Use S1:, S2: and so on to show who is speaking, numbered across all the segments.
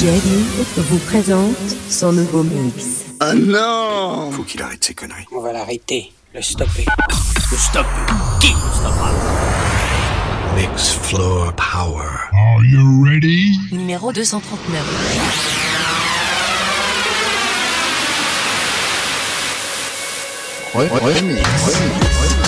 S1: Jerry vous présente son nouveau mix.
S2: Ah non
S3: Faut qu'il arrête ses conneries.
S4: On va l'arrêter, le stopper.
S5: Le stopper Qui le stoppera?
S3: Mix Floor Power.
S6: Are you ready?
S1: Numéro 239.
S7: Remix. Remix. Remix.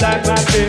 S7: like
S8: my favorite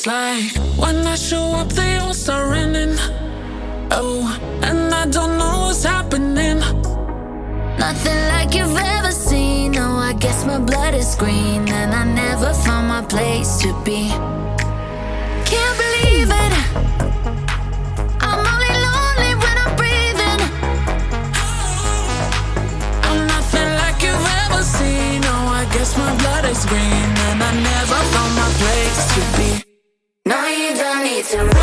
S9: It's like when I
S10: show up, they all start running. Oh, and I don't know what's happening.
S11: Nothing like you've ever seen. Oh, I guess my blood is green, and I never found my place to be. Can't believe it. I'm only lonely when I'm breathing.
S10: I'm nothing like you've ever seen. Oh, I guess my blood is green, and I never found my place to be.
S11: It's to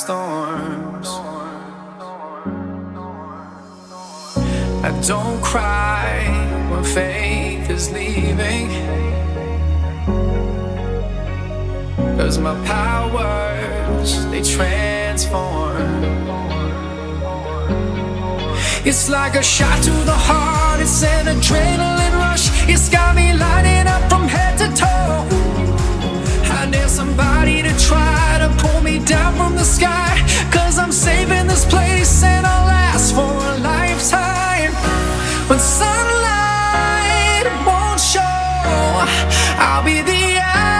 S10: storms. I don't cry when faith is leaving. Cause my powers, they transform. It's like a shot to the heart, it's an adrenaline rush. It's got me lighting up from head to toe somebody to try to pull me down from the sky. Cause I'm saving this place and I'll last for a lifetime. When sunlight won't show, I'll be the
S12: eye.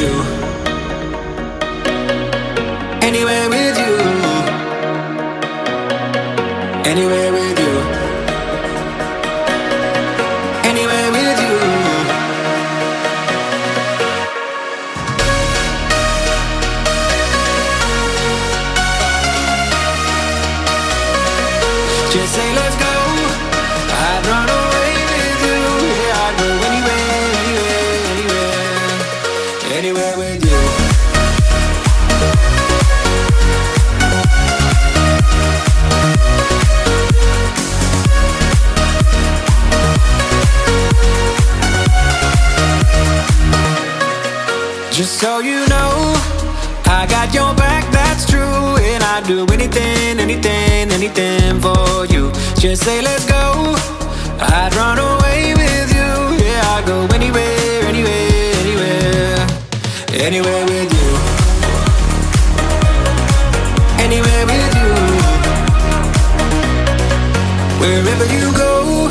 S12: I'd do anything, anything, anything for you. Just say let's go. I'd run away with you. Yeah, I'd go anywhere, anywhere, anywhere, anywhere with you. Anywhere with you. Wherever you go,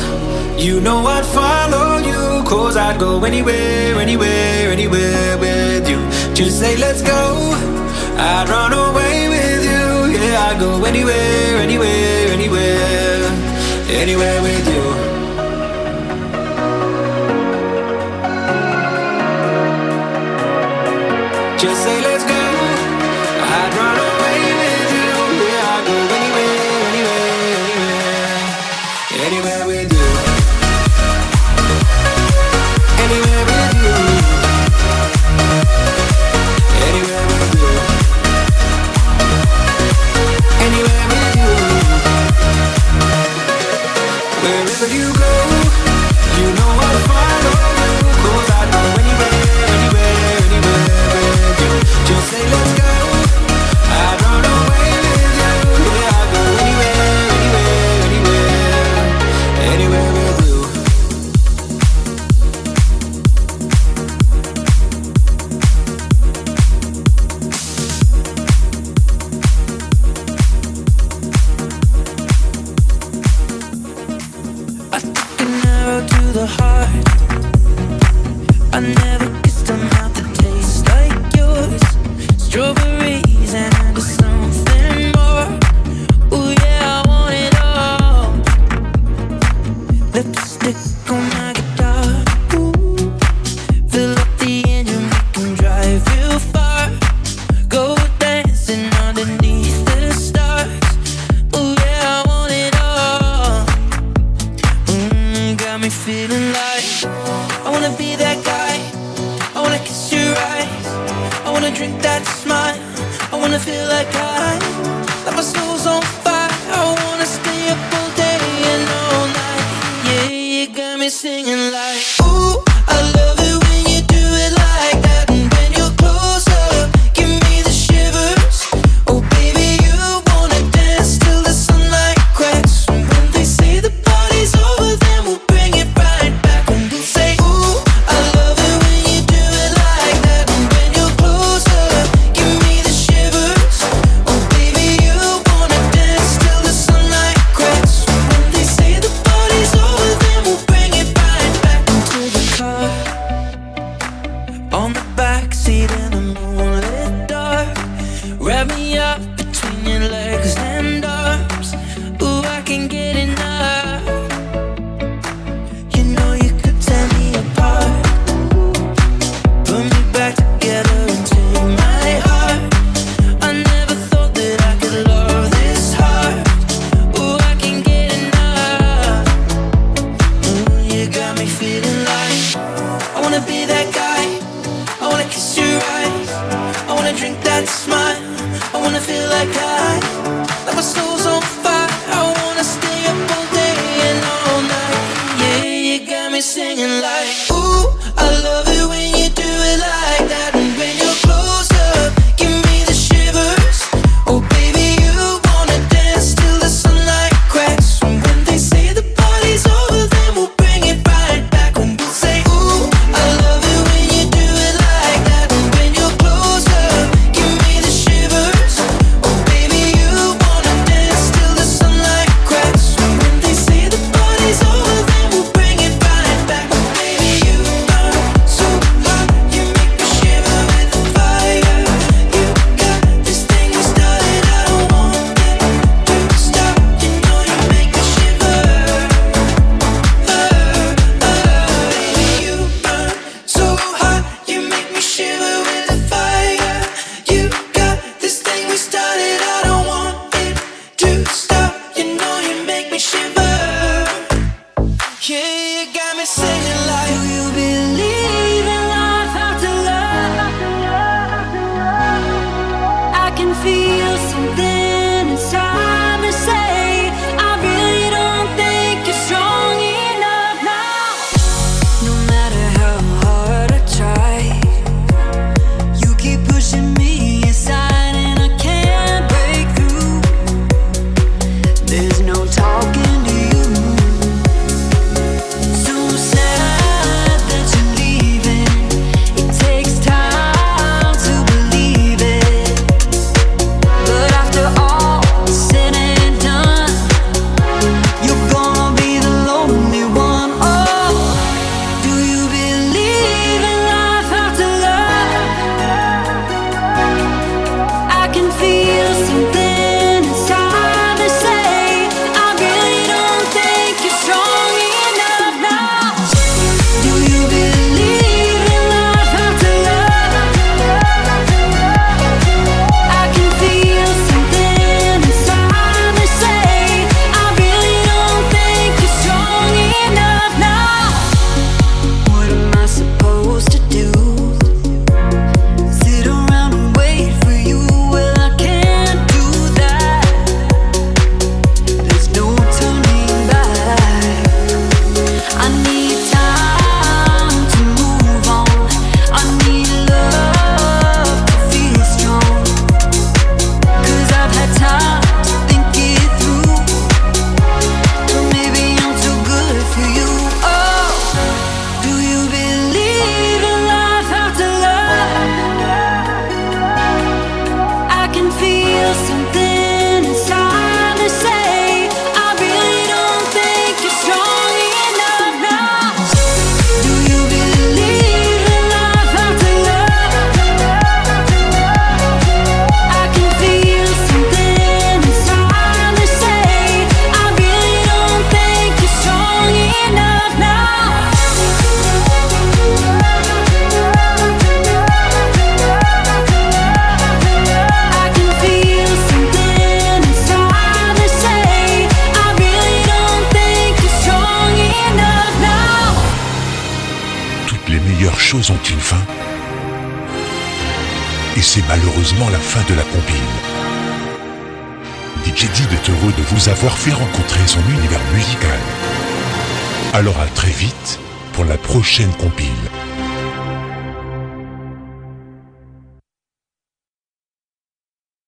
S12: you know I'd follow you. Cause I'd go anywhere, anywhere, anywhere with you. Just say let's go. I'd run away I go anywhere, anywhere, anywhere, anywhere with you. Just say